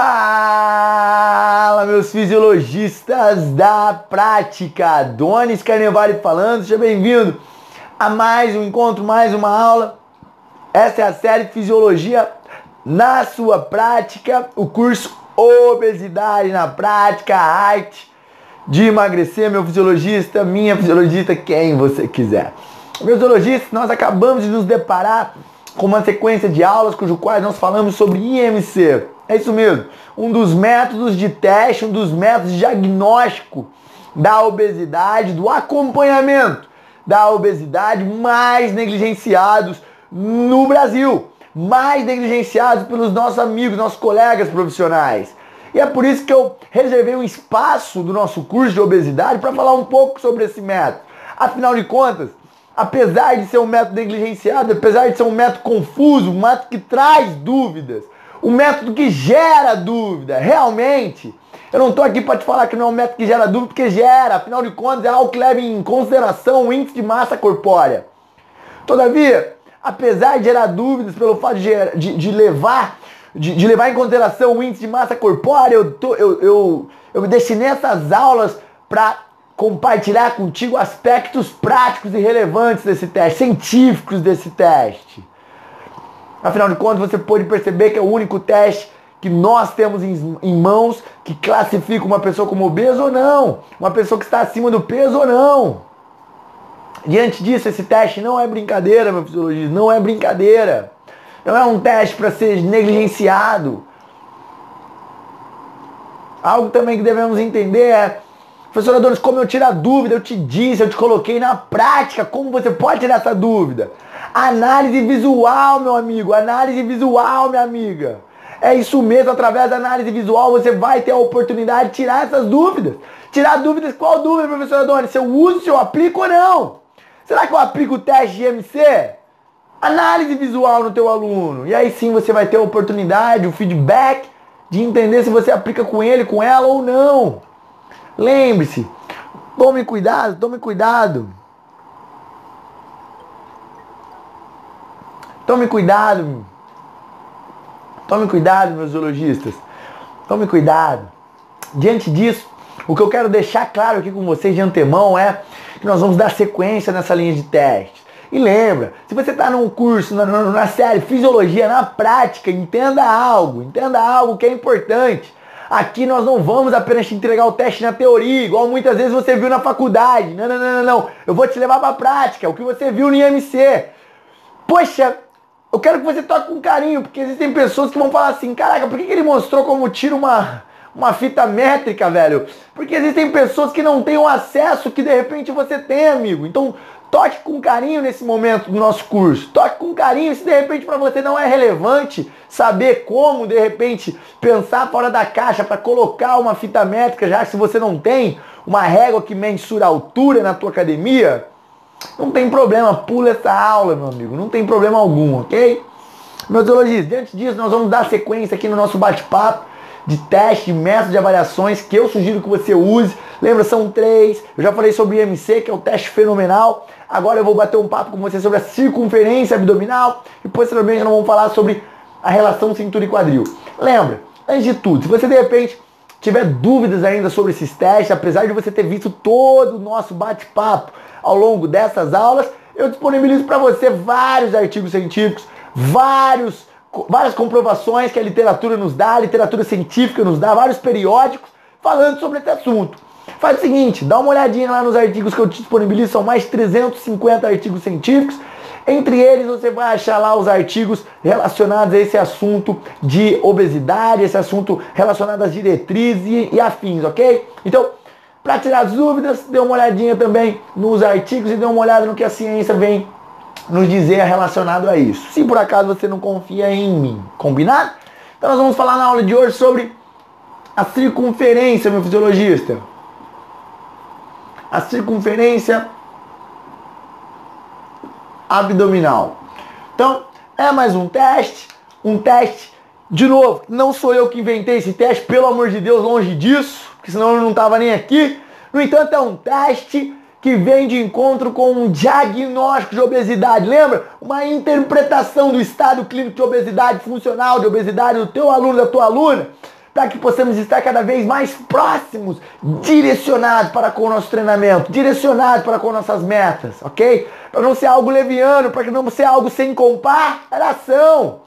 Fala, meus fisiologistas da prática! Donis Carnevale falando, seja bem-vindo a mais um encontro, mais uma aula. Essa é a série Fisiologia na sua prática, o curso Obesidade na Prática, arte de emagrecer, meu fisiologista, minha fisiologista, quem você quiser. Meus fisiologistas, nós acabamos de nos deparar com uma sequência de aulas cujo quais nós falamos sobre IMC. É isso mesmo. Um dos métodos de teste, um dos métodos de diagnóstico da obesidade, do acompanhamento da obesidade mais negligenciados no Brasil, mais negligenciados pelos nossos amigos, nossos colegas profissionais. E é por isso que eu reservei um espaço do nosso curso de obesidade para falar um pouco sobre esse método. Afinal de contas, apesar de ser um método negligenciado, apesar de ser um método confuso, um método que traz dúvidas, um método que gera dúvida, realmente, eu não estou aqui para te falar que não é um método que gera dúvida, porque gera, afinal de contas, é algo que leva em consideração o índice de massa corpórea. Todavia, apesar de gerar dúvidas pelo fato de, de, de levar de, de, levar em consideração o índice de massa corpórea, eu, tô, eu, eu, eu me destinei essas aulas para compartilhar contigo aspectos práticos e relevantes desse teste, científicos desse teste. Afinal de contas, você pode perceber que é o único teste que nós temos em, mãos que classifica uma pessoa como obesa ou não, uma pessoa que está acima do peso ou não. Diante disso, esse teste não é brincadeira, meu fisiologista, não é brincadeira. Não é um teste para ser negligenciado. Algo também que devemos entender é Professor Adonis, como eu tiro a dúvida? Eu te disse, eu te coloquei na prática. Como você pode tirar essa dúvida? Análise visual, meu amigo. Análise visual, minha amiga. É isso mesmo, através da análise visual você vai ter a oportunidade de tirar essas dúvidas. Tirar dúvidas, qual dúvida, professor Adonis? Se eu uso, se eu aplico ou não? Será que eu aplico o teste de MC? Análise visual no teu aluno. E aí sim você vai ter a oportunidade, o feedback de entender se você aplica com ele, com ela ou não. Lembre-se, tome cuidado, tome cuidado. Tome cuidado. Tome cuidado, meus zoologistas. Tome cuidado. Diante disso, o que eu quero deixar claro aqui com vocês de antemão é que nós vamos dar sequência nessa linha de teste. E lembra, se você está num curso, na, na, série Fisiologia, na prática, entenda algo, entenda algo que é importante. Aqui nós não vamos apenas te entregar o teste na teoria, igual muitas vezes você viu na faculdade. Não, não, não, não, não. Eu vou te levar para a prática, o que você viu no IMC. Poxa, eu quero que você toque com carinho, porque existem pessoas que vão falar assim, caraca, por que, que ele mostrou como tira uma, uma fita métrica, velho? Porque existem pessoas que não têm o acesso que de repente você tem, amigo. Então, Toque com carinho nesse momento do nosso curso. Toque com carinho se de repente para você não é relevante saber como de repente pensar fora da caixa para colocar uma fita métrica, já que se você não tem uma régua que mensura a altura na tua academia, não tem problema, pula essa aula, meu amigo, não tem problema algum, ok? Meus teologistas, diante disso, nós vamos dar sequência aqui no nosso bate-papo de teste, método de avaliações que eu sugiro que você use. Lembra, são três. Eu já falei sobre o IMC, que é um teste fenomenal. Agora eu vou bater um papo com você sobre a circunferência abdominal e posteriormente nós vamos falar sobre a relação cintura e quadril. Lembra, antes de tudo, se você de repente tiver dúvidas ainda sobre esses testes, apesar de você ter visto todo o nosso bate-papo ao longo dessas aulas, eu disponibilizo para você vários artigos científicos, vários várias comprovações que a literatura nos dá, a literatura científica nos dá, vários periódicos falando sobre esse assunto. Faz o seguinte, dá uma olhadinha lá nos artigos que eu te disponibilizo, são mais 350 artigos científicos. Entre eles você vai achar lá os artigos relacionados a esse assunto de obesidade, esse assunto relacionado às diretrizes e, e afins, ok? Então, para tirar as dúvidas, dê uma olhadinha também nos artigos e dê uma olhada no que a ciência vem nos dizer relacionado a isso. Se por acaso você não confia em mim, combinado? Então nós vamos falar na aula de hoje sobre a circunferência, meu fisiologista. A circunferência abdominal. Então, é mais um teste, um teste. De novo, não sou eu que inventei esse teste, pelo amor de Deus, longe disso, porque senão eu não estava nem aqui. No entanto, é um teste que vem de encontro com um diagnóstico de obesidade. Lembra? Uma interpretação do estado clínico de obesidade funcional, de obesidade do teu aluno, da tua aluna, para que possamos estar cada vez mais próximos, direcionados para com o nosso treinamento, direcionados para com nossas metas, ok? Para não ser algo leviano, para que não ser algo sem comparação.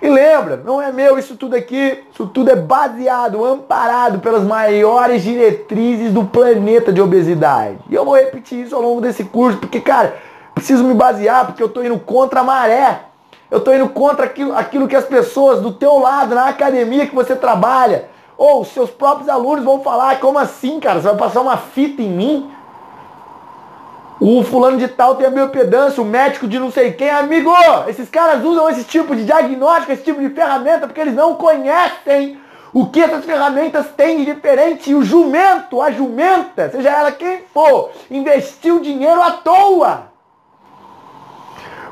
E lembra, não é meu isso tudo aqui, isso tudo é baseado, amparado pelas maiores diretrizes do planeta de obesidade. E eu vou repetir isso ao longo desse curso, porque, cara, preciso me basear, porque eu estou indo contra a maré. Eu estou indo contra aquilo, aquilo que as pessoas do teu lado, na academia que você trabalha, ou seus próprios alunos vão falar, como assim, cara? Você vai passar uma fita em mim? O fulano de tal tem a biopedância, o médico de não sei quem. Amigo, esses caras usam esse tipo de diagnóstico, esse tipo de ferramenta, porque eles não conhecem o que essas ferramentas têm de diferente. E o jumento, a jumenta, seja ela quem for, investiu dinheiro à toa.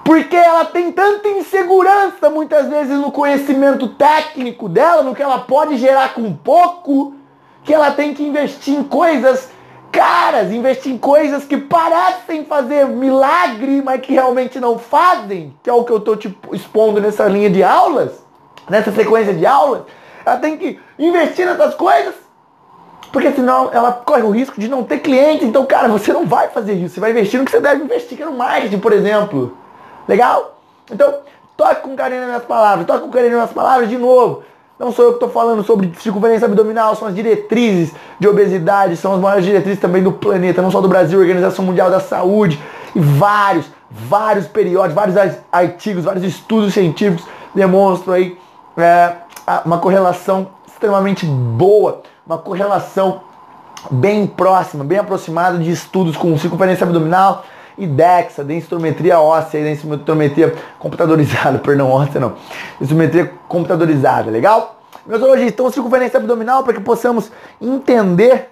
Porque ela tem tanta insegurança muitas vezes no conhecimento técnico dela, no que ela pode gerar com pouco, que ela tem que investir em coisas caras, investir em coisas que parecem fazer milagre, mas que realmente não fazem, que é o que eu estou te expondo nessa linha de aulas, nessa sequência de aulas. Ela tem que investir nessas coisas, porque senão ela corre o risco de não ter clientes. Então, cara, você não vai fazer isso. Você vai investir no que você deve investir, que é no marketing, por exemplo. Legal? Então, toque com carinho nas minhas palavras, toque com carinho nas minhas palavras de novo. Não sou eu que estou falando sobre circunferência abdominal, são as diretrizes de obesidade, são as maiores diretrizes também do planeta, não só do Brasil, Organização Mundial da Saúde e vários, vários periódicos, vários artigos, vários estudos científicos demonstram aí é, uma correlação extremamente boa, uma correlação bem próxima, bem aproximada de estudos com circunferência abdominal e DEXA, densitometria óssea, densitometria computadorizada, perdão, óssea não, densitometria computadorizada, legal? Meus ologistas, então circunferência abdominal para que possamos entender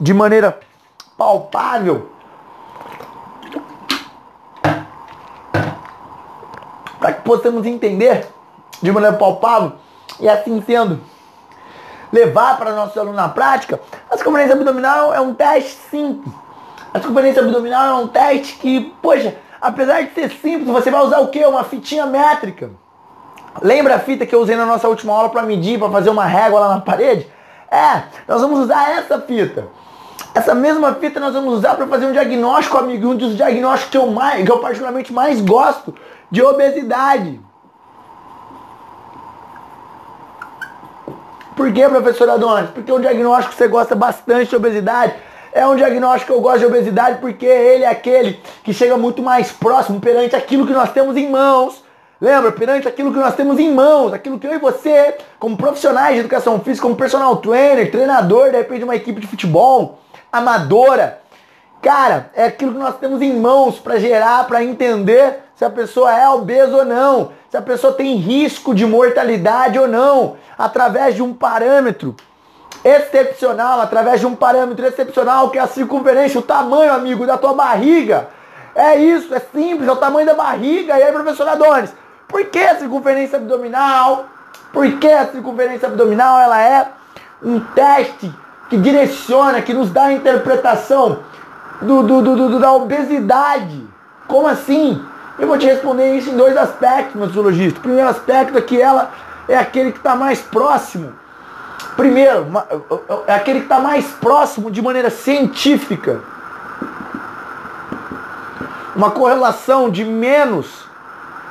de maneira palpável. Para que possamos entender de maneira palpável e assim sendo levar para nossos alunos na prática, a circunferência abdominal é um teste simples a circunferência abdominal é um teste que, poxa, apesar de ser simples, você vai usar o quê? Uma fitinha métrica. Lembra a fita que eu usei na nossa última aula para medir, para fazer uma régua lá na parede? É, nós vamos usar essa fita. Essa mesma fita nós vamos usar para fazer um diagnóstico, amigo, um dos diagnósticos que eu, mais, que eu particularmente mais gosto de obesidade. Por que, professor Adonis? Porque é um diagnóstico que você gosta bastante de obesidade é um diagnóstico que eu gosto de obesidade porque ele é aquele que chega muito mais próximo perante aquilo que nós temos em mãos. Lembra? Perante aquilo que nós temos em mãos, aquilo que eu e você, como profissionais de educação física, como personal trainer, treinador, de repente de uma equipe de futebol, amadora. Cara, é aquilo que nós temos em mãos para gerar, para entender se a pessoa é obesa ou não, se a pessoa tem risco de mortalidade ou não, através de um parâmetro excepcional, através de um parâmetro excepcional que é a circunferência, o tamanho, amigo, da tua barriga. É isso, é simples, é o tamanho da barriga. E aí, professor Adonis, por que a circunferência abdominal? Por que a circunferência abdominal ela é um teste que direciona, que nos dá a interpretação do, do, do, do da obesidade? Como assim? Eu vou te responder isso em dois aspectos, meu zoologista. O primeiro aspecto é que ela é aquele que está mais próximo Primeiro, é aquele que está mais próximo de maneira científica. Uma correlação de menos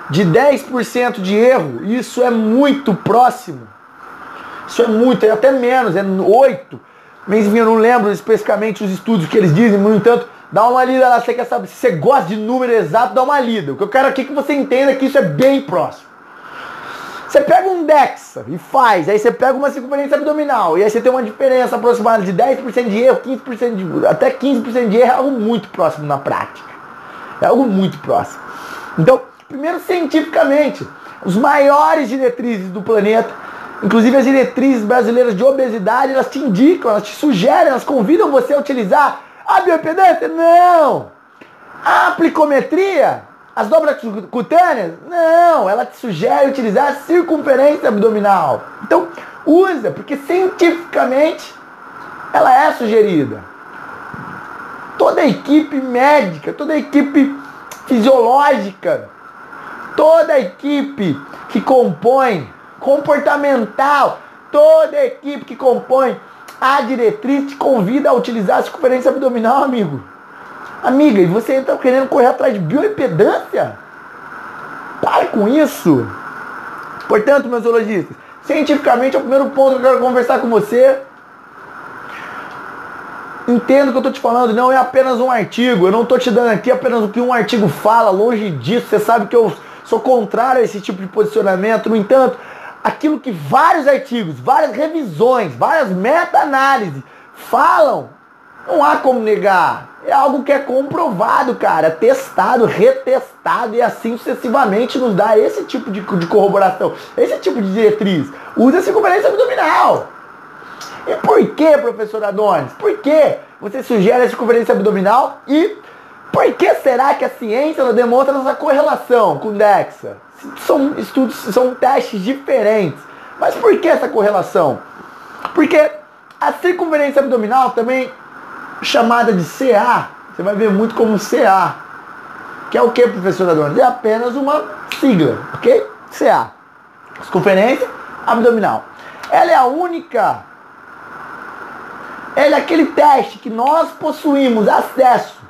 de 10% de erro, isso é muito próximo. Isso é muito, é até menos, é 8. Mas eu não lembro especificamente os estudos que eles dizem, no entanto, dá uma lida lá, você quer saber, se você gosta de número exato, dá uma lida. O que eu quero aqui é que você entenda que isso é bem próximo. Você pega um DEXA e faz, aí você pega uma circunferência abdominal, e aí você tem uma diferença aproximada de 10% de erro, 15% de, até 15% de erro, é algo muito próximo na prática. É algo muito próximo. Então, primeiro cientificamente, os maiores diretrizes do planeta, inclusive as diretrizes brasileiras de obesidade, elas te indicam, elas te sugerem, elas convidam você a utilizar a bioimpedância? Não! A aplicometria? As dobras cutâneas? Não, ela te sugere utilizar a circunferência abdominal. Então, usa, porque cientificamente ela é sugerida. Toda a equipe médica, toda a equipe fisiológica, toda a equipe que compõe comportamental, toda a equipe que compõe a diretriz te convida a utilizar a circunferência abdominal, amigo. Amiga, e você está querendo correr atrás de bioimpedância? Pare com isso. Portanto, meus zoologistas, cientificamente é o primeiro ponto que eu quero conversar com você. Entendo o que eu estou te falando, não é apenas um artigo. Eu não estou te dando aqui apenas o que um artigo fala, longe disso. Você sabe que eu sou contrário a esse tipo de posicionamento. No entanto, aquilo que vários artigos, várias revisões, várias meta-análises falam, não há como negar. É algo que é comprovado, cara, testado, retestado e assim sucessivamente nos dá esse tipo de, de corroboração, esse tipo de diretriz. Usa a circunferência abdominal. E por que, professor Adonis? Por que você sugere a circunferência abdominal e por que será que a ciência não demonstra essa correlação com DEXA? São estudos, são testes diferentes. Mas por que essa correlação? Porque a circunferência abdominal também chamada de CA, você vai ver muito como CA. Que é o que, professor Adonis? É apenas uma sigla, ok? CA. Circunferência abdominal. Ela é a única. Ela é aquele teste que nós possuímos acesso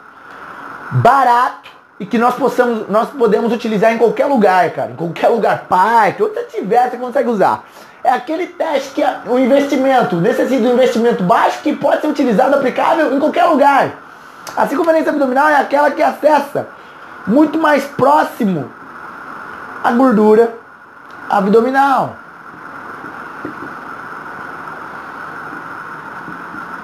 barato e que nós possamos, nós podemos utilizar em qualquer lugar, cara, em qualquer lugar, parque, onde você tiver, você consegue usar. É aquele teste que é o investimento necessita de um investimento baixo que pode ser utilizado, aplicável em qualquer lugar. A circunferência abdominal é aquela que acessa muito mais próximo a gordura abdominal.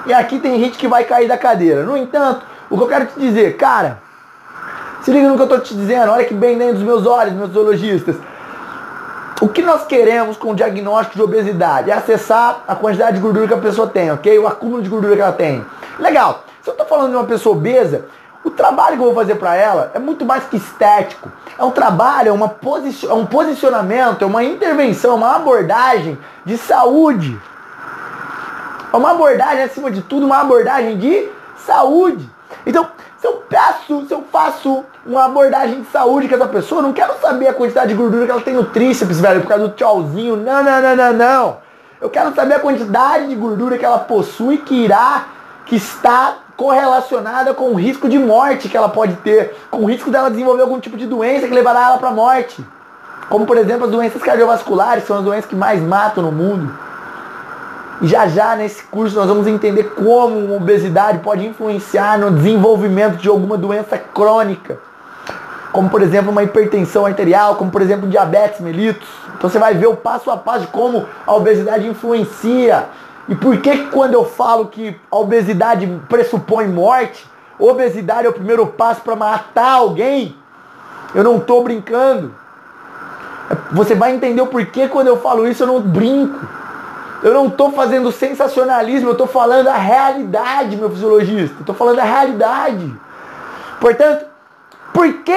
E aqui tem gente que vai cair da cadeira. No entanto, o que eu quero te dizer, cara, se liga no que eu estou te dizendo, olha que bem dentro dos meus olhos, meus zoologistas. O que nós queremos com o diagnóstico de obesidade é acessar a quantidade de gordura que a pessoa tem, ok? O acúmulo de gordura que ela tem. Legal. Se eu estou falando de uma pessoa obesa, o trabalho que eu vou fazer para ela é muito mais que estético. É um trabalho, é, uma posi é um posicionamento, é uma intervenção, uma abordagem de saúde. É uma abordagem, acima de tudo, uma abordagem de saúde. Então, se eu peço, se eu faço uma abordagem de saúde com essa pessoa, não quero saber a quantidade de gordura que ela tem no tríceps, velho, por causa do tchauzinho. Não, não, não, não, não. Eu quero saber a quantidade de gordura que ela possui que irá, que está correlacionada com o risco de morte que ela pode ter, com o risco dela desenvolver algum tipo de doença que levará ela para a morte. Como, por exemplo, as doenças cardiovasculares, são as doenças que mais matam no mundo. Já já nesse curso nós vamos entender como obesidade pode influenciar no desenvolvimento de alguma doença crônica. Como por exemplo uma hipertensão arterial, como por exemplo diabetes mellitus. Então você vai ver o passo a passo de como a obesidade influencia. E por que quando eu falo que a obesidade pressupõe morte, obesidade é o primeiro passo para matar alguém, eu não estou brincando. Você vai entender o porquê quando eu falo isso eu não brinco. Eu não estou fazendo sensacionalismo, eu estou falando a realidade, meu fisiologista. Estou falando a realidade. Portanto, por que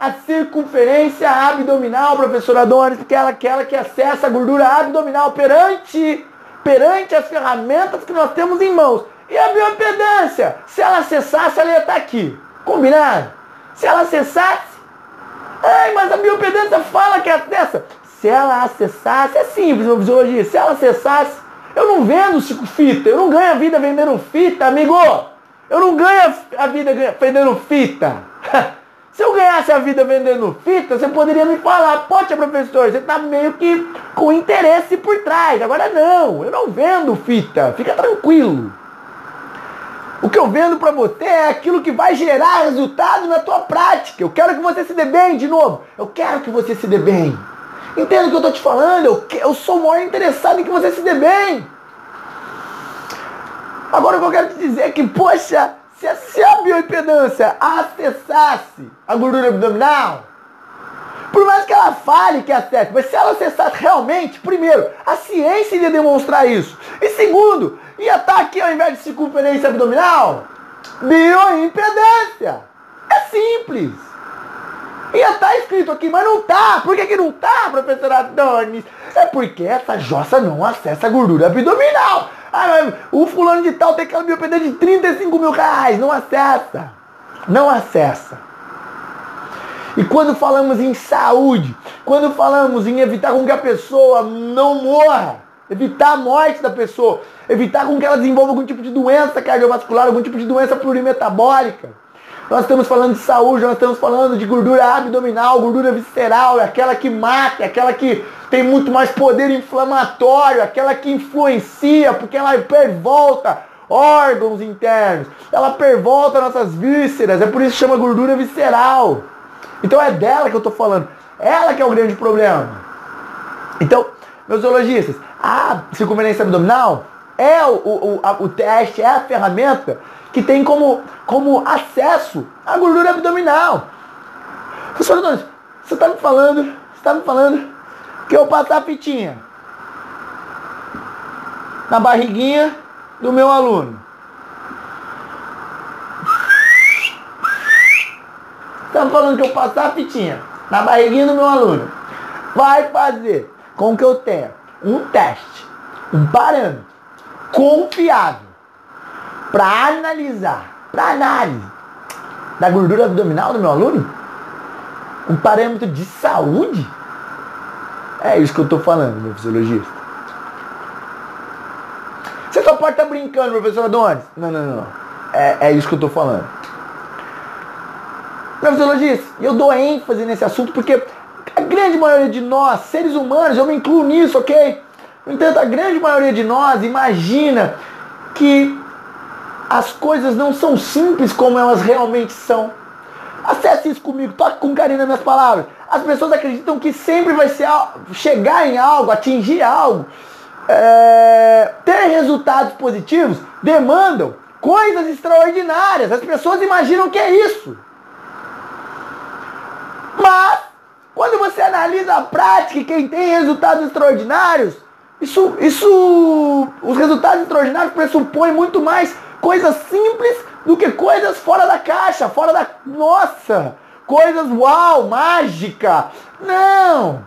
a circunferência abdominal, professor Adonis? Porque ela é aquela que acessa a gordura abdominal perante, perante as ferramentas que nós temos em mãos. E a bioimpedância? Se ela acessasse, ela ia estar aqui. Combinado? Se ela acessasse, ai, mas a bioimpedância fala que acessa se ela acessasse, é simples, meu fisiologia, se ela acessasse, eu não vendo fita, eu não ganho a vida vendendo fita, amigo. Eu não ganho a vida vendendo fita. Se eu ganhasse a vida vendendo fita, você poderia me falar, poxa professor, você está meio que com interesse por trás. Agora não, eu não vendo fita, fica tranquilo. O que eu vendo para você é aquilo que vai gerar resultado na tua prática. Eu quero que você se dê bem de novo. Eu quero que você se dê bem. Entenda o que eu estou te falando? Eu, eu sou o maior interessado em que você se dê bem. Agora o que eu quero te dizer é que, poxa, se a, se a bioimpedância acessasse a gordura abdominal, por mais que ela fale que acesse, mas se ela acessasse realmente, primeiro, a ciência iria demonstrar isso. E segundo, ia estar aqui ao invés de circunferência abdominal, bioimpedância. É simples. Ia estar tá escrito aqui, mas não tá. Por que, que não tá, professor Adonis? É porque essa jossa não acessa a gordura abdominal. Ah, o fulano de tal tem aquela biopedê de 35 mil reais. Não acessa. Não acessa. E quando falamos em saúde, quando falamos em evitar com que a pessoa não morra, evitar a morte da pessoa, evitar com que ela desenvolva algum tipo de doença cardiovascular, algum tipo de doença plurimetabólica. Nós estamos falando de saúde, nós estamos falando de gordura abdominal, gordura visceral, é aquela que mata, é aquela que tem muito mais poder inflamatório, aquela que influencia, porque ela pervolta órgãos internos, ela pervolta nossas vísceras, é por isso que chama gordura visceral. Então é dela que eu estou falando. Ela que é o grande problema. Então, meus zoologistas, a circunferência abdominal é o, o, a, o teste, é a ferramenta que tem como, como acesso a gordura abdominal. Professor Adonis, você está me falando, você está me falando que eu passar a fitinha na barriguinha do meu aluno. Está falando que eu passar a fitinha na barriguinha do meu aluno vai fazer com que eu tenha um teste, um parâmetro confiável para analisar, para análise da gordura abdominal do meu aluno? Um parâmetro de saúde? É isso que eu estou falando, meu fisiologista. Você só pode estar tá brincando, professor Adonis. Não, não, não. É, é isso que eu estou falando. Meu fisiologista, eu dou ênfase nesse assunto porque a grande maioria de nós, seres humanos, eu me incluo nisso, ok? No entanto, a grande maioria de nós imagina que as coisas não são simples como elas realmente são. Acesse isso comigo, toque com carinho nas minhas palavras. As pessoas acreditam que sempre vai ser chegar em algo, atingir algo, é, ter resultados positivos, demandam coisas extraordinárias. As pessoas imaginam que é isso. Mas, quando você analisa a prática e quem tem resultados extraordinários, isso, isso, os resultados extraordinários pressupõem muito mais coisas simples do que coisas fora da caixa, fora da. Nossa! Coisas uau, mágica! Não!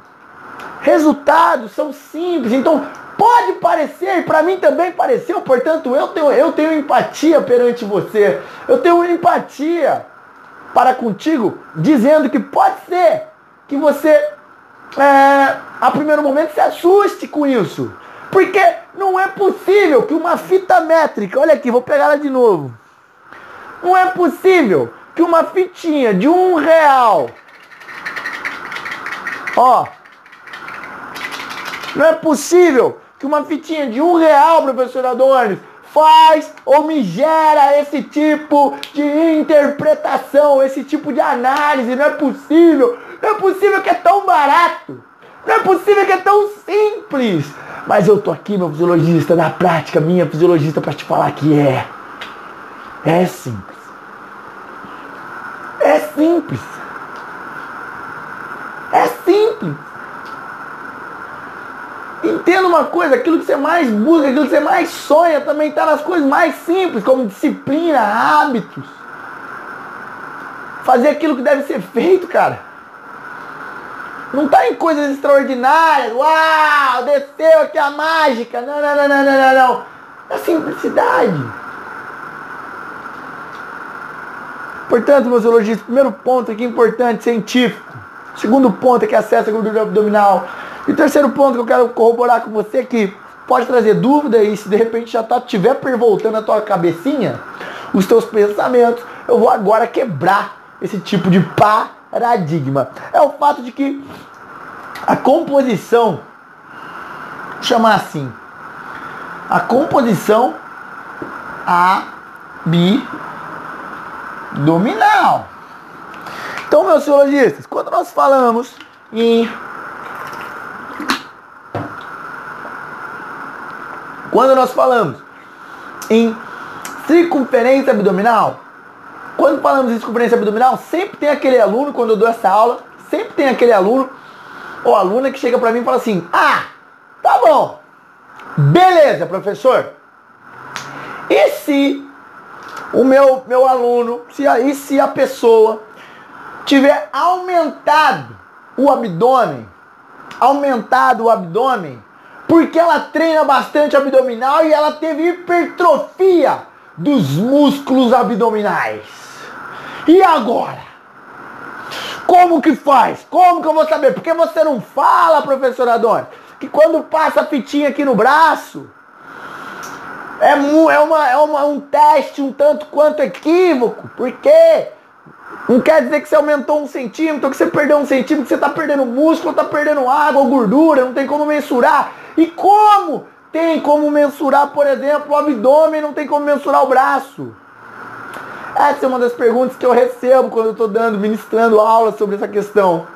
Resultados são simples. Então, pode parecer, para mim também pareceu, portanto, eu tenho, eu tenho empatia perante você. Eu tenho empatia para contigo, dizendo que pode ser que você, é, a primeiro momento, se assuste com isso. Porque não é possível que uma fita métrica, olha aqui, vou pegar ela de novo. Não é possível que uma fitinha de um real, ó, não é possível que uma fitinha de um real, professor Adonis, faz ou me gera esse tipo de interpretação, esse tipo de análise. Não é possível. Não é possível que é tão barato. Não é possível que é tão simples. Mas eu tô aqui, meu fisiologista, na prática, minha fisiologista, para te falar que é. É simples. É simples. É simples. Entenda uma coisa, aquilo que você mais busca, aquilo que você mais sonha, também está nas coisas mais simples, como disciplina, hábitos. Fazer aquilo que deve ser feito, cara. Não está em coisas extraordinárias. Uau, desceu aqui a mágica. Não, não, não, não, não, não. não. É simplicidade. Portanto, meus elogios, primeiro ponto aqui importante, científico. Segundo ponto é que acessa a gordura abdominal. E terceiro ponto que eu quero corroborar com você é que pode trazer dúvida e se de repente já tá, tiver pervoltando a tua cabecinha, os teus pensamentos, eu vou agora quebrar esse tipo de pá paradigma. É o fato de que a composição, vou chamar assim, a composição abdominal. Então, meus ciologistas, quando nós falamos em quando nós falamos em circunferência abdominal, quando falamos em circunferência abdominal, sempre tem aquele aluno, quando eu dou essa aula, sempre tem aquele aluno ou aluna que chega para mim e fala assim: Ah, tá bom, beleza, professor. E se o meu, meu aluno, se a, e se a pessoa tiver aumentado o abdômen, aumentado o abdômen, porque ela treina bastante abdominal e ela teve hipertrofia dos músculos abdominais. E agora? Como que faz? Como que eu vou saber? Porque você não fala, professor Adonis? que quando passa a fitinha aqui no braço, é, é, uma, é uma, um teste um tanto quanto equívoco. Por quê? Não quer dizer que você aumentou um centímetro, que você perdeu um centímetro, que você está perdendo músculo, está perdendo água gordura, não tem como mensurar. E como? Tem como mensurar, por exemplo, o abdômen, não tem como mensurar o braço. Essa é uma das perguntas que eu recebo quando eu estou dando, ministrando aula sobre essa questão.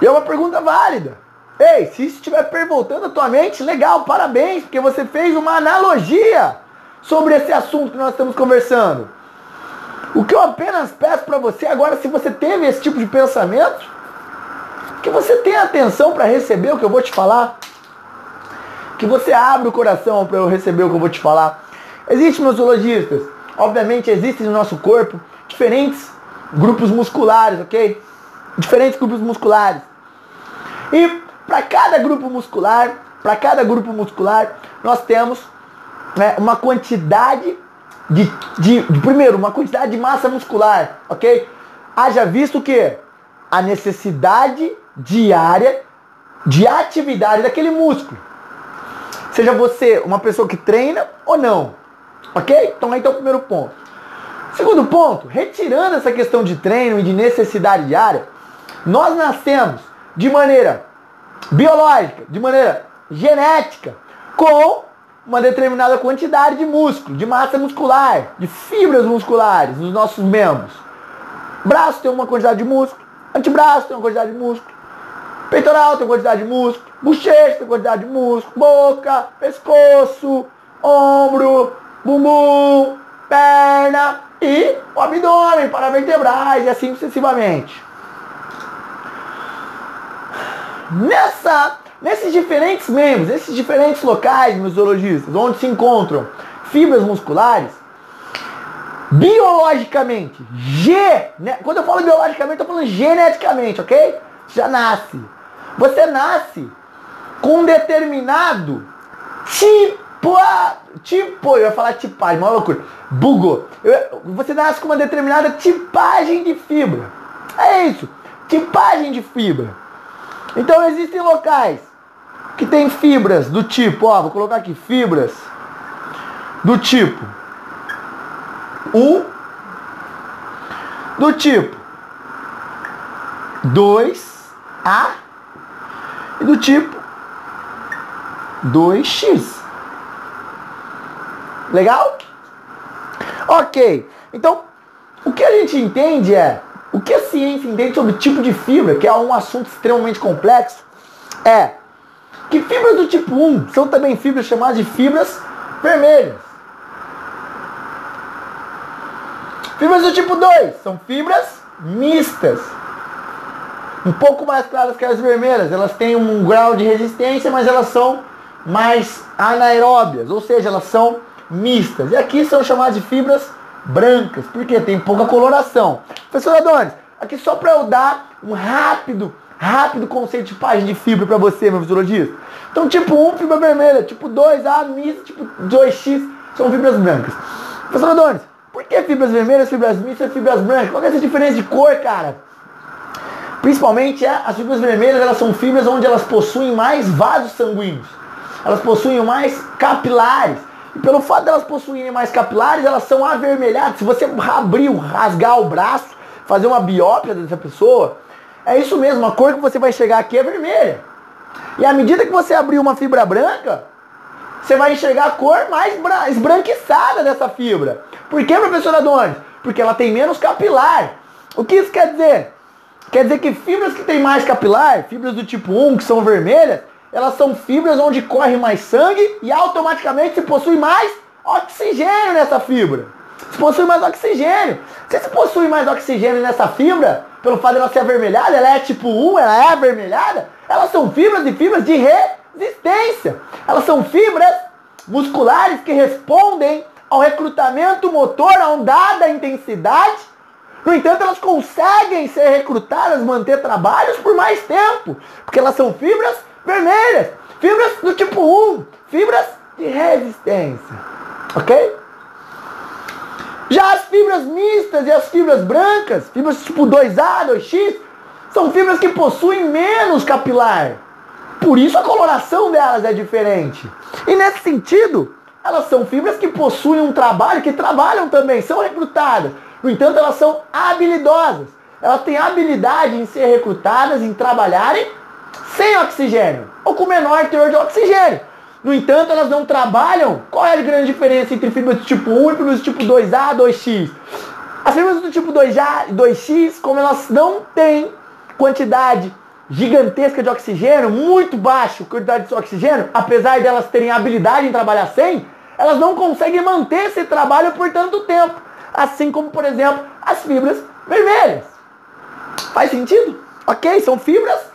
E é uma pergunta válida. Ei, se isso estiver pervoltando a tua mente, legal, parabéns, porque você fez uma analogia sobre esse assunto que nós estamos conversando. O que eu apenas peço para você agora, se você teve esse tipo de pensamento, que você tenha atenção para receber o que eu vou te falar. Que você abra o coração para eu receber o que eu vou te falar. Existem, meus zoologistas, obviamente existem no nosso corpo diferentes grupos musculares, ok? Diferentes grupos musculares. E para cada grupo muscular, para cada grupo muscular, nós temos né, uma quantidade de, de, de, primeiro, uma quantidade de massa muscular, ok? Haja visto que a necessidade diária de atividade daquele músculo. Seja você uma pessoa que treina ou não, ok? Então aí está o primeiro ponto. Segundo ponto, retirando essa questão de treino e de necessidade diária, nós nascemos de maneira biológica, de maneira genética, com uma determinada quantidade de músculo, de massa muscular, de fibras musculares nos nossos membros. Braço tem uma quantidade de músculo, antebraço tem uma quantidade de músculo, peitoral tem uma quantidade de músculo, bochecha tem uma quantidade de músculo, boca, pescoço, ombro, bumbum, perna e o abdômen, paravertebrais e assim sucessivamente. Nessa Nesses diferentes membros, esses diferentes locais, meus onde se encontram fibras musculares, biologicamente, ge, né? quando eu falo biologicamente, eu estou falando geneticamente, ok? Já nasce. Você nasce com um determinado tipo, tipo, eu ia falar tipagem, uma loucura, bugou. Eu, você nasce com uma determinada tipagem de fibra. É isso, tipagem de fibra. Então existem locais que tem fibras do tipo, ó, vou colocar aqui fibras do tipo 1 do tipo 2A e do tipo 2X. Legal? Ok. Então, o que a gente entende é, o que a ciência entende sobre tipo de fibra, que é um assunto extremamente complexo, é que fibras do tipo 1 são também fibras chamadas de fibras vermelhas. Fibras do tipo 2 são fibras mistas. Um pouco mais claras que as vermelhas. Elas têm um grau de resistência, mas elas são mais anaeróbias, ou seja, elas são mistas. E aqui são chamadas de fibras brancas, porque tem pouca coloração. Professor Adonis, aqui só para eu dar um rápido rápido conceito de página de fibra para você, meu fisiologista. Então, tipo 1, fibra vermelha. Tipo 2, A, mista. Tipo 2X, são fibras brancas. Professor Adonis, por que fibras vermelhas, fibras mistas fibras brancas? Qual é essa diferença de cor, cara? Principalmente é, as fibras vermelhas, elas são fibras onde elas possuem mais vasos sanguíneos. Elas possuem mais capilares. E pelo fato delas possuírem mais capilares, elas são avermelhadas. Se você abrir, rasgar o braço, fazer uma biópsia dessa pessoa, é isso mesmo, a cor que você vai chegar aqui é vermelha. E à medida que você abrir uma fibra branca, você vai enxergar a cor mais esbranquiçada dessa fibra. Por que, professora Adonis? Porque ela tem menos capilar. O que isso quer dizer? Quer dizer que fibras que têm mais capilar, fibras do tipo 1, que são vermelhas, elas são fibras onde corre mais sangue e automaticamente se possui mais oxigênio nessa fibra. Se possui mais oxigênio. Se se possui mais oxigênio nessa fibra, pelo fato de ela ser avermelhada, ela é tipo 1, ela é avermelhada, elas são fibras e fibras de resistência. Elas são fibras musculares que respondem ao recrutamento motor a uma dada intensidade. No entanto, elas conseguem ser recrutadas, manter trabalhos por mais tempo, porque elas são fibras vermelhas, fibras do tipo 1, fibras de resistência. Ok? Já as fibras mistas e as fibras brancas, fibras tipo 2A, 2X, são fibras que possuem menos capilar. Por isso a coloração delas é diferente. E nesse sentido, elas são fibras que possuem um trabalho, que trabalham também, são recrutadas. No entanto, elas são habilidosas. Elas têm habilidade em ser recrutadas, em trabalharem sem oxigênio ou com menor teor de oxigênio. No entanto, elas não trabalham. Qual é a grande diferença entre fibras do tipo 1 e fibras do tipo 2A, 2X? As fibras do tipo 2A e 2X, como elas não têm quantidade gigantesca de oxigênio, muito baixo quantidade de oxigênio, apesar delas terem habilidade em trabalhar sem, elas não conseguem manter esse trabalho por tanto tempo. Assim como, por exemplo, as fibras vermelhas. Faz sentido? Ok? São fibras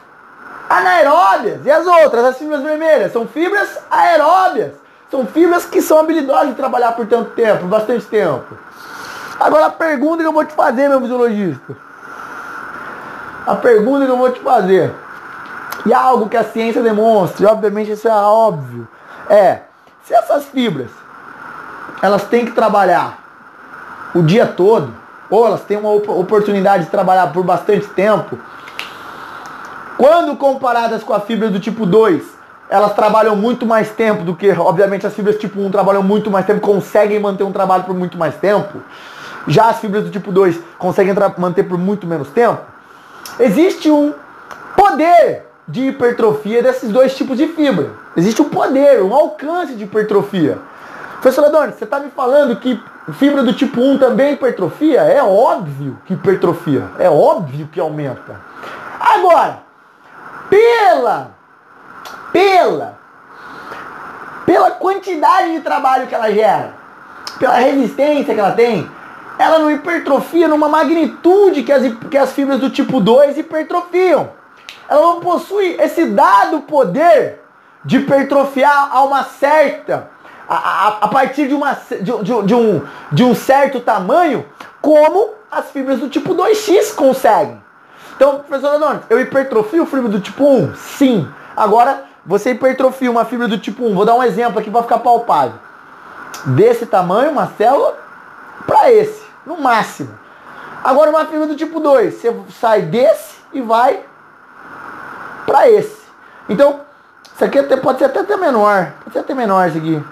anaeróbias. E as outras, as fibras vermelhas, são fibras aeróbias. São fibras que são habilidosas de trabalhar por tanto tempo, bastante tempo. Agora a pergunta que eu vou te fazer, meu fisiologista. A pergunta que eu vou te fazer. E algo que a ciência demonstra, e obviamente isso é óbvio, é se essas fibras elas têm que trabalhar o dia todo, ou elas têm uma oportunidade de trabalhar por bastante tempo, quando comparadas com a fibra do tipo 2, elas trabalham muito mais tempo do que, obviamente, as fibras tipo 1 trabalham muito mais tempo, conseguem manter um trabalho por muito mais tempo. Já as fibras do tipo 2 conseguem manter por muito menos tempo. Existe um poder de hipertrofia desses dois tipos de fibra. Existe um poder, um alcance de hipertrofia. Professor Adorno, você está me falando que fibra do tipo 1 também hipertrofia? É óbvio que hipertrofia. É óbvio que aumenta. Agora, pela, pela, pela quantidade de trabalho que ela gera, pela resistência que ela tem, ela não hipertrofia numa magnitude que as, que as fibras do tipo 2 hipertrofiam. Ela não possui esse dado poder de hipertrofiar a uma certa, a, a, a partir de, uma, de, de, de, um, de um certo tamanho, como as fibras do tipo 2X conseguem. Então, professor Adonis, eu hipertrofio fibra do tipo 1? Sim. Agora, você hipertrofia uma fibra do tipo 1. Vou dar um exemplo aqui para ficar palpável. Desse tamanho, uma célula, para esse, no máximo. Agora, uma fibra do tipo 2, você sai desse e vai para esse. Então, isso aqui pode ser até, até menor. Pode ser até menor isso aqui.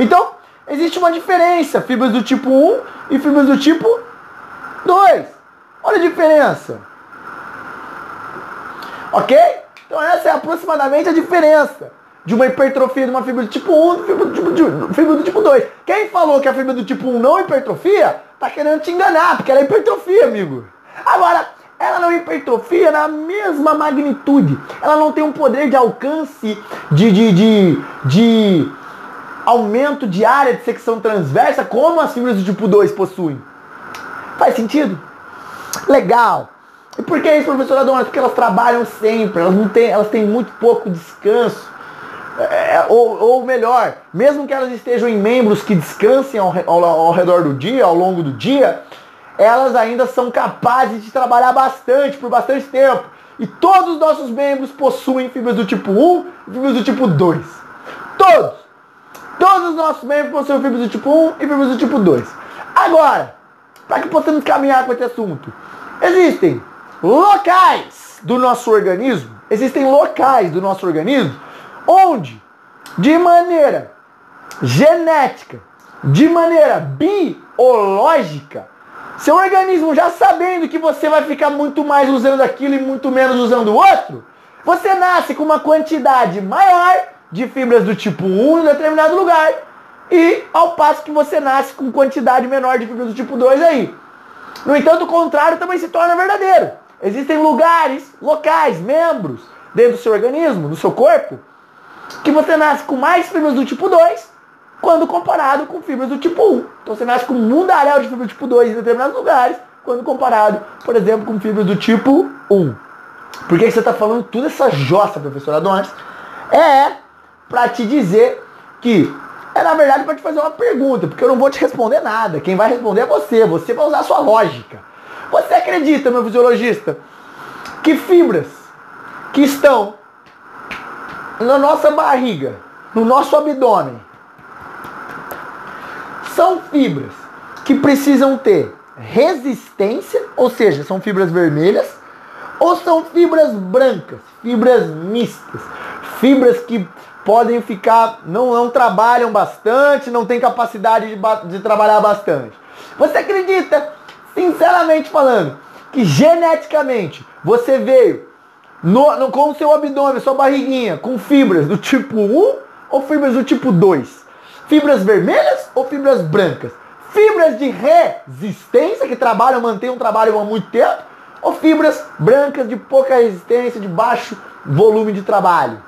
Então, existe uma diferença. Fibras do tipo 1 e fibras do tipo 2. Olha a diferença. Ok? Então essa é aproximadamente a diferença de uma hipertrofia de uma fibra do tipo 1 e fibra do tipo, fibra do tipo 2. Quem falou que a fibra do tipo 1 não hipertrofia, tá querendo te enganar, porque ela é hipertrofia, amigo. Agora, ela não hipertrofia na mesma magnitude. Ela não tem um poder de alcance de, de, de, de aumento de área de secção transversa como as fibras do tipo 2 possuem. Faz sentido? Legal. E por que isso, professor Adonis? Porque elas trabalham sempre, elas, não têm, elas têm muito pouco descanso. É, é, ou, ou, melhor, mesmo que elas estejam em membros que descansem ao, ao, ao redor do dia, ao longo do dia, elas ainda são capazes de trabalhar bastante, por bastante tempo. E todos os nossos membros possuem fibras do tipo 1 e fibras do tipo 2. Todos! Todos os nossos membros possuem fibras do tipo 1 e fibras do tipo 2. Agora, para que possamos caminhar com esse assunto, existem locais do nosso organismo, existem locais do nosso organismo onde, de maneira genética, de maneira biológica, seu organismo já sabendo que você vai ficar muito mais usando aquilo e muito menos usando o outro, você nasce com uma quantidade maior de fibras do tipo 1 em determinado lugar e ao passo que você nasce com quantidade menor de fibras do tipo 2 aí. No entanto, o contrário também se torna verdadeiro. Existem lugares, locais, membros dentro do seu organismo, do seu corpo, que você nasce com mais fibras do tipo 2 quando comparado com fibras do tipo 1. Então você nasce com um mundaréu de fibras do tipo 2 em determinados lugares, quando comparado, por exemplo, com fibras do tipo 1. Por que você está falando toda essa jossa, professor Adonis? É para te dizer que é na verdade para te fazer uma pergunta, porque eu não vou te responder nada. Quem vai responder é você. Você vai usar a sua lógica. Você acredita, meu fisiologista, que fibras que estão na nossa barriga, no nosso abdômen, são fibras que precisam ter resistência, ou seja, são fibras vermelhas, ou são fibras brancas, fibras mistas. Fibras que podem ficar, não, não trabalham bastante, não tem capacidade de, de trabalhar bastante. Você acredita, sinceramente falando, que geneticamente você veio no, no, com o seu abdômen, sua barriguinha, com fibras do tipo 1 ou fibras do tipo 2? Fibras vermelhas ou fibras brancas? Fibras de resistência que trabalham, mantêm um trabalho há muito tempo? Ou fibras brancas de pouca resistência, de baixo volume de trabalho?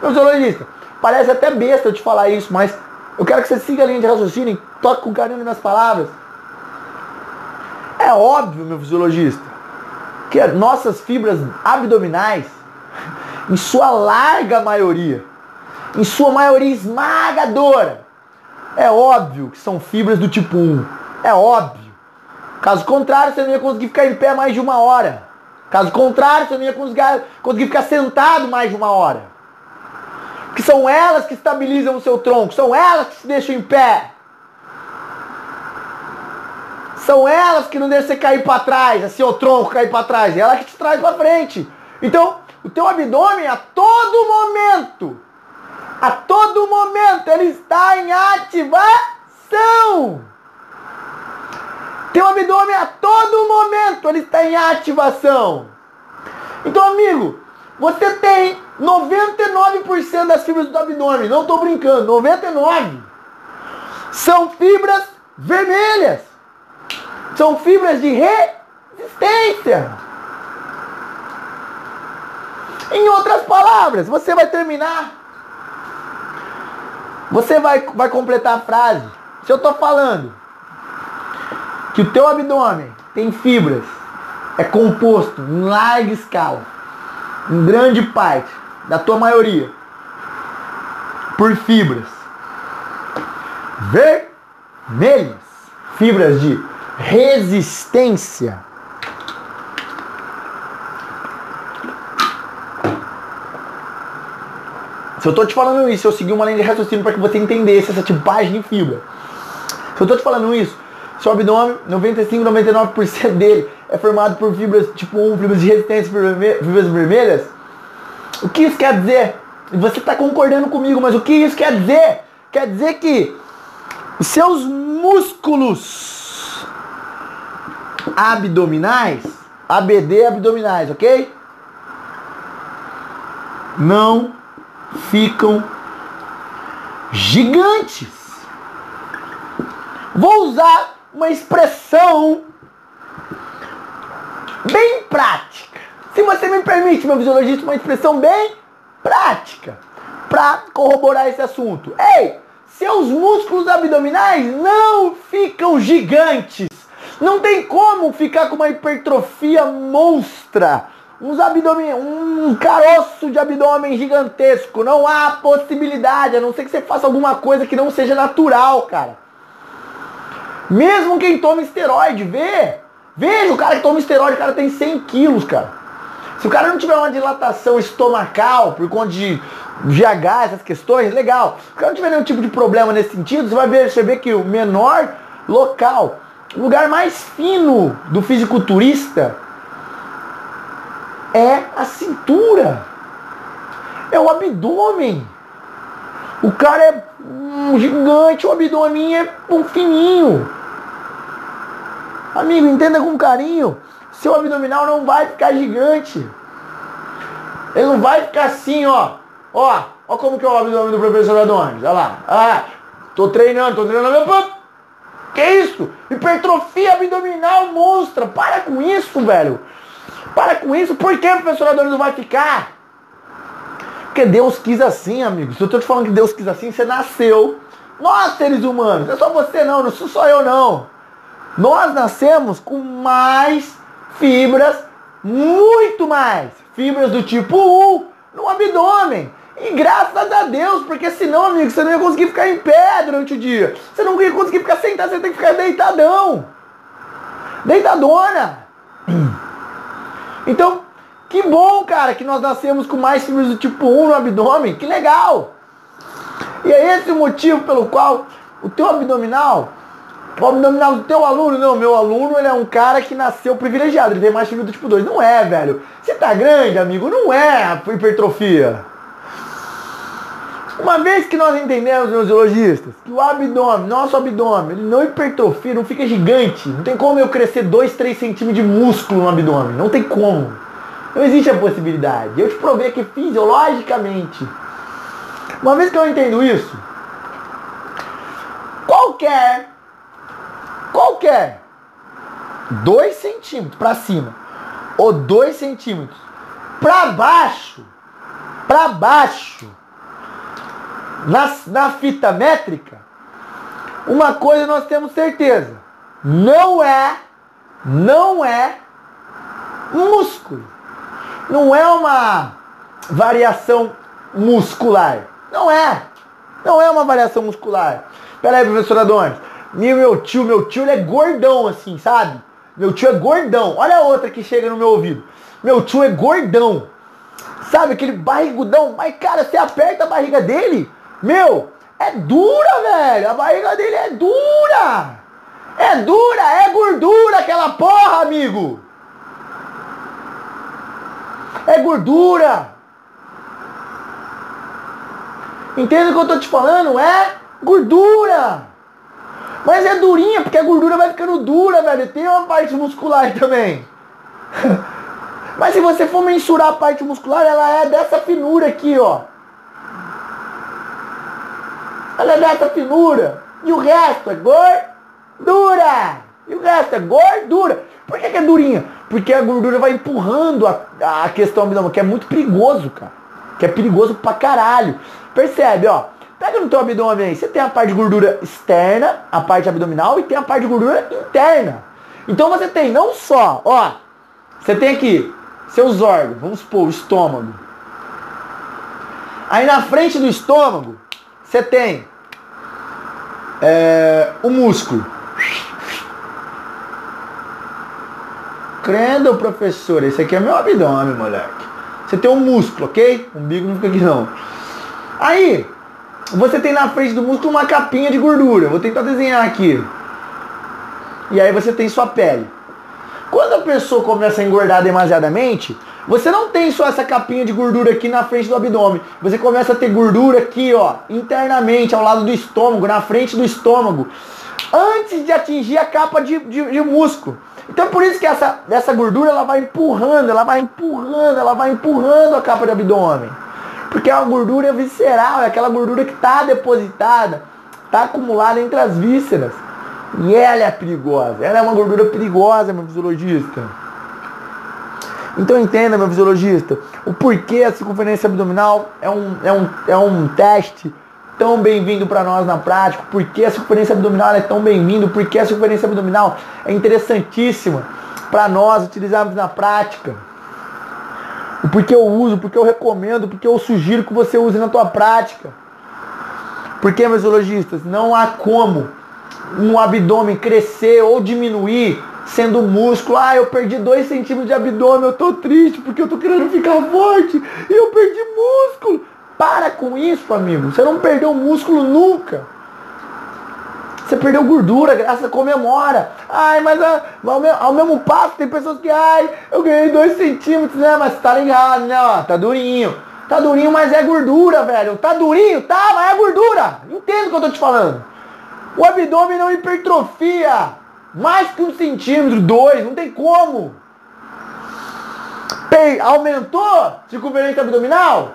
Meu zoologista, parece até besta eu te falar isso, mas eu quero que você siga a linha de raciocínio e toque com carinho nas minhas palavras. É óbvio, meu fisiologista, que nossas fibras abdominais, em sua larga maioria, em sua maioria esmagadora, é óbvio que são fibras do tipo 1. É óbvio. Caso contrário, você não ia conseguir ficar em pé mais de uma hora. Caso contrário, você não ia conseguir, conseguir ficar sentado mais de uma hora. Que são elas que estabilizam o seu tronco, são elas que te deixam em pé. São elas que não deixam você cair para trás, assim o tronco cair para trás, é ela que te traz para frente. Então, o teu abdômen a todo momento, a todo momento ele está em ativação. Teu abdômen a todo momento ele está em ativação. Então, amigo, você tem 99% das fibras do abdômen, não estou brincando, 99 são fibras vermelhas. São fibras de resistência. Em outras palavras, você vai terminar. Você vai, vai completar a frase. Se eu estou falando que o teu abdômen tem fibras, é composto em larga escala, em grande parte, da tua maioria, por fibras vermelhas, fibras de resistência. Se eu estou te falando isso, eu segui uma linha de raciocínio para que você entendesse essa tipagem de fibra. Se eu estou te falando isso, seu abdômen, 95, 99% dele é formado por fibras tipo 1, fibras de resistência, fibras vermelhas. O que isso quer dizer? Você está concordando comigo, mas o que isso quer dizer? Quer dizer que seus músculos abdominais, ABD abdominais, ok? Não ficam gigantes. Vou usar uma expressão bem prática. Se você me permite, meu fisiologista, uma expressão bem prática para corroborar esse assunto. Ei, seus músculos abdominais não ficam gigantes. Não tem como ficar com uma hipertrofia monstra. Uns abdômen, um caroço de abdômen gigantesco. Não há possibilidade, a não ser que você faça alguma coisa que não seja natural, cara. Mesmo quem toma esteroide, vê. Veja o cara que toma esteroide, o cara tem 100 quilos, cara. Se o cara não tiver uma dilatação estomacal por conta de GH, essas questões, legal. Se o cara não tiver nenhum tipo de problema nesse sentido, você vai perceber que o menor local o lugar mais fino do fisiculturista é a cintura. É o abdômen. O cara é um gigante, o abdômen é um fininho. Amigo, entenda com carinho. Seu abdominal não vai ficar gigante. Ele não vai ficar assim, ó. Ó, ó como que é o abdômen do professor Adonis. Olha lá. Ah, tô treinando, tô treinando. Que isso? Hipertrofia abdominal monstra. Para com isso, velho. Para com isso. Por que professor Adonis não vai ficar? Porque Deus quis assim, amigo. Se eu estou te falando que Deus quis assim, você nasceu. Nós, seres humanos. Não é só você não, não sou só eu não. Nós nascemos com mais fibras, muito mais. Fibras do tipo 1 no abdômen. E graças a Deus, porque senão, amigo, você não ia conseguir ficar em pé durante o dia. Você não ia conseguir ficar sentado, você tem que ficar deitadão. Deitadona. Então, que bom, cara, que nós nascemos com mais fibras do tipo 1 no abdômen. Que legal. E é esse o motivo pelo qual o teu abdominal O abdominal do teu aluno, não, meu aluno ele é um cara que nasceu privilegiado, ele tem mais do tipo 2. Não é, velho. Você tá grande, amigo, não é hipertrofia. Uma vez que nós entendemos, meus biologistas, que o abdômen, nosso abdômen, ele não hipertrofia, não fica gigante. Não tem como eu crescer 2, 3 centímetros de músculo no abdômen. Não tem como. Não existe a possibilidade. Eu te provei que fisiologicamente. Uma vez que eu entendo isso, qualquer, qualquer 2 centímetros para cima ou 2 centímetros para baixo, para baixo, na, na fita métrica, uma coisa nós temos certeza. Não é, não é músculo. Não é uma variação muscular. Não é. Não é uma variação muscular. Pera aí, professor Adonis. Meu, meu tio, meu tio, é gordão assim, sabe? Meu tio é gordão. Olha a outra que chega no meu ouvido. Meu tio é gordão. Sabe, aquele barrigudão. Mas, cara, você aperta a barriga dele, meu, é dura, velho. A barriga dele é dura. É dura, é gordura aquela porra, amigo. É gordura. Entende o que eu tô te falando? É gordura. Mas é durinha, porque a gordura vai ficando dura, velho. Tem uma parte muscular também. Mas se você for mensurar a parte muscular, ela é dessa finura aqui, ó. Ela é finura. E o resto é gordura. E o resto é gordura. Por que, que é durinha? Porque a gordura vai empurrando a, a questão abdominal, que é muito perigoso, cara. Que é perigoso pra caralho. Percebe, ó. Pega no teu abdômen aí. Você tem a parte de gordura externa, a parte abdominal, e tem a parte de gordura interna. Então você tem não só, ó. Você tem aqui seus órgãos, vamos supor, o estômago. Aí na frente do estômago, você tem é, o músculo. Crendo, professor, esse aqui é meu abdômen, moleque. Você tem um músculo, ok? O umbigo não fica aqui não. Aí, você tem na frente do músculo uma capinha de gordura. Vou tentar desenhar aqui. E aí você tem sua pele. Quando a pessoa começa a engordar demasiadamente, você não tem só essa capinha de gordura aqui na frente do abdômen. Você começa a ter gordura aqui, ó, internamente, ao lado do estômago, na frente do estômago, antes de atingir a capa de, de, de músculo. Então por isso que essa, essa gordura ela vai empurrando, ela vai empurrando, ela vai empurrando a capa do abdômen. Porque é uma gordura visceral, é aquela gordura que está depositada, está acumulada entre as vísceras. E ela é perigosa. Ela é uma gordura perigosa, meu fisiologista. Então entenda, meu fisiologista, o porquê a circunferência abdominal é um, é um, é um teste tão bem-vindo para nós na prática, porque a circunferência abdominal é tão bem-vindo, porque a circunferência abdominal é interessantíssima para nós utilizarmos na prática. O porquê eu uso, porque eu recomendo, porque eu sugiro que você use na tua prática. Porque, meus zoologistas, não há como um abdômen crescer ou diminuir sendo músculo. Ah, eu perdi 2 centímetros de abdômen, eu tô triste porque eu tô querendo ficar forte e eu perdi músculo. Para com isso, amigo. Você não perdeu músculo nunca. Você perdeu gordura, graça comemora. Ai, mas a, ao, mesmo, ao, mesmo passo tem pessoas que, ai, eu ganhei 2 centímetros, né? Mas tá ligado, né? Ó, tá durinho. Tá durinho, mas é gordura, velho. Tá durinho? Tá, mas é gordura. Entendo o que eu tô te falando. O abdômen não hipertrofia. Mais que um centímetro, dois, não tem como. Pei, aumentou circunferência abdominal?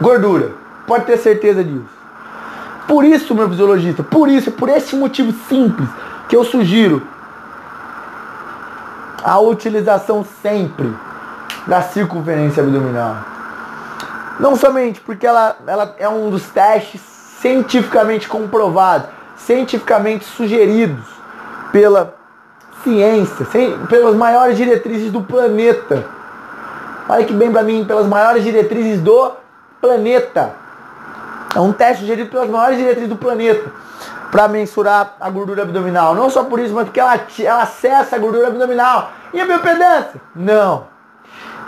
Gordura. Pode ter certeza disso. Por isso, meu fisiologista, por isso, por esse motivo simples, que eu sugiro a utilização sempre da circunferência abdominal. Não somente porque ela, ela é um dos testes cientificamente comprovados, cientificamente sugeridos pela ciência, pelas maiores diretrizes do planeta. Olha que bem para mim, pelas maiores diretrizes do planeta. É um teste sugerido pelas maiores diretrizes do planeta para mensurar a gordura abdominal. Não só por isso, mas porque ela, ela acessa a gordura abdominal. E a biopedância? Não.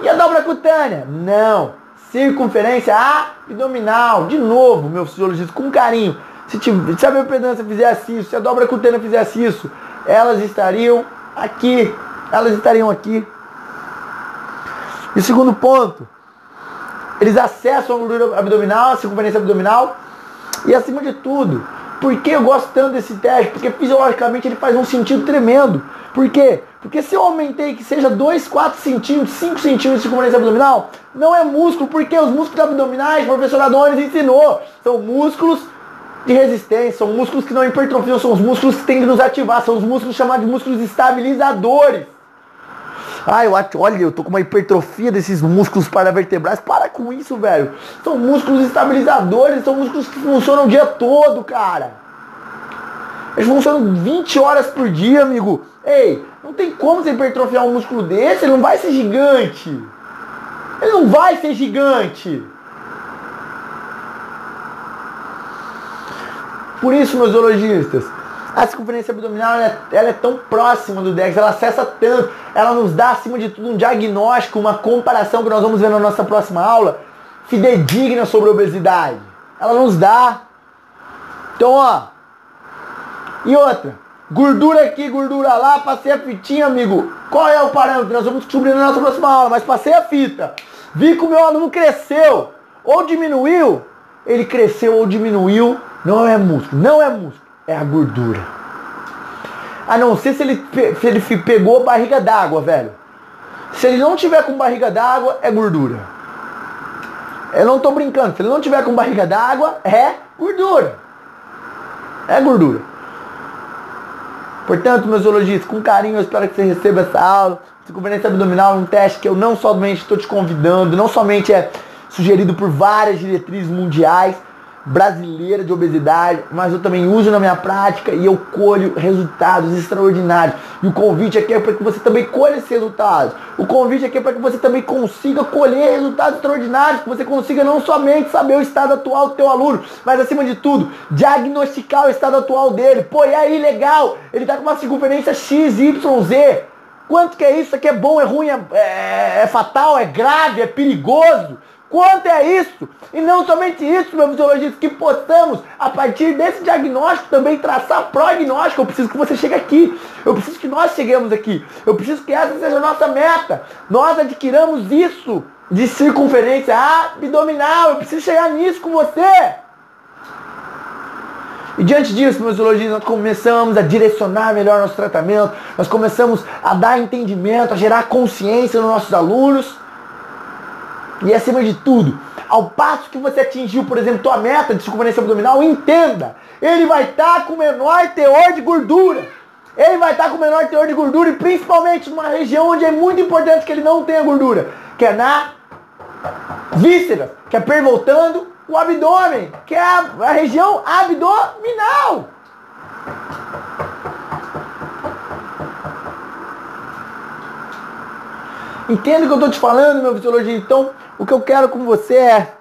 E a dobra cutânea? Não. Circunferência abdominal. De novo, meu fisiologista, com carinho. Se, tiver, se a bioimpedância fizesse isso, se a dobra cutânea fizesse isso, elas estariam aqui. Elas estariam aqui. E segundo ponto, eles acessam a gordura abdominal, a circunferência abdominal e acima de tudo, por que eu gosto tanto desse teste? Porque fisiologicamente ele faz um sentido tremendo. Por quê? Porque se eu aumentei que seja 2, 4 centímetros, 5 centímetros de circunferência abdominal, não é músculo, porque os músculos abdominais, o professor Adonis ensinou, são músculos de resistência, são músculos que não hipertrofiam, são os músculos que têm que nos ativar, são os músculos chamados de músculos estabilizadores. Ah, eu olha, eu tô com uma hipertrofia desses músculos paravertebrais. Para com isso, velho. São músculos estabilizadores, são músculos que funcionam o dia todo, cara. Eles funcionam 20 horas por dia, amigo. Ei, não tem como você hipertrofiar um músculo desse, ele não vai ser gigante. Ele não vai ser gigante. Por isso, meus zoologistas, a circunferência abdominal ela é, ela é, tão próxima do DEX, ela acessa tanto, ela nos dá acima de tudo um diagnóstico, uma comparação que nós vamos ver na nossa próxima aula, fidedigna sobre a obesidade. Ela nos dá. Então, ó. E outra, gordura aqui, gordura lá, passei a fitinha, amigo. Qual é o parâmetro? Nós vamos descobrir na nossa próxima aula, mas passei a fita. Vi que o meu aluno cresceu ou diminuiu. Ele cresceu ou diminuiu, não é músculo, não é músculo é a gordura. A não ser se ele, se ele pegou barriga d'água, velho. Se ele não tiver com barriga d'água, é gordura. Eu não tô brincando. Se ele não tiver com barriga d'água, é gordura. É gordura. Portanto, meus zoologistas, com carinho, eu espero que você receba essa aula. Circunferência abdominal é um teste que eu não somente estou te convidando, não somente é sugerido por várias diretrizes mundiais, brasileira de obesidade, mas eu também uso na minha prática e eu colho resultados extraordinários. E o convite aqui é para que você também colha esses resultados. O convite aqui é para que você também consiga colher resultados extraordinários, que você consiga não somente saber o estado atual do teu aluno, mas acima de tudo, diagnosticar o estado atual dele. Pô, e aí, legal, ele está com uma circunferência XYZ. Quanto que é isso? Isso aqui é bom, é ruim, é, é, é fatal, é grave, é perigoso. Quanto é isso? E não somente isso, meu fisiologista, que possamos, a partir desse diagnóstico, também traçar prognóstico. Eu preciso que você chegue aqui. Eu preciso que nós cheguemos aqui. Eu preciso que essa seja a nossa meta. Nós adquiramos isso de circunferência abdominal. Eu preciso chegar nisso com você. E diante disso, meus zoologistas, nós começamos a direcionar melhor nosso tratamento, nós começamos a dar entendimento, a gerar consciência nos nossos alunos. E acima de tudo, ao passo que você atingiu, por exemplo, tua meta de circunferência abdominal, entenda, ele vai estar tá com menor teor de gordura. Ele vai estar tá com menor teor de gordura e principalmente numa região onde é muito importante que ele não tenha gordura, que é na vísceras, que é pervoltando o abdômen, que é a, a região abdominal. Entende o que eu estou te falando, meu fisiologia? Então, o que eu quero com você é.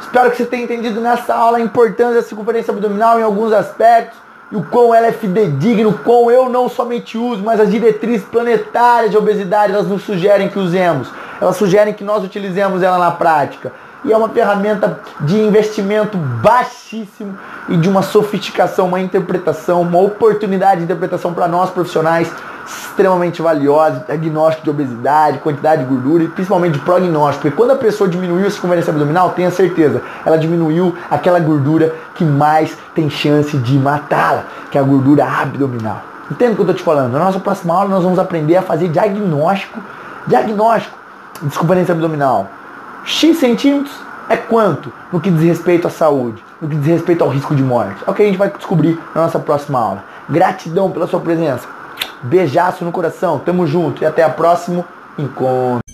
Espero que você tenha entendido nessa aula a importância da circunferência abdominal em alguns aspectos e o quão ela é fidedigna, o quão eu não somente uso, mas as diretrizes planetárias de obesidade elas nos sugerem que usemos. Elas sugerem que nós utilizemos ela na prática. E é uma ferramenta de investimento baixíssimo e de uma sofisticação, uma interpretação, uma oportunidade de interpretação para nós profissionais extremamente valiosa, diagnóstico de obesidade, quantidade de gordura e principalmente de prognóstico. Porque quando a pessoa diminuiu a circunferência abdominal, tenha certeza, ela diminuiu aquela gordura que mais tem chance de matá-la, que é a gordura abdominal. Entende o que eu estou te falando? Na nossa próxima aula nós vamos aprender a fazer diagnóstico, diagnóstico de circunferência abdominal. X centímetros é quanto no que diz respeito à saúde, no que diz respeito ao risco de morte. É o que a gente vai descobrir na nossa próxima aula. Gratidão pela sua presença. Beijaço no coração. Tamo junto e até o próximo encontro.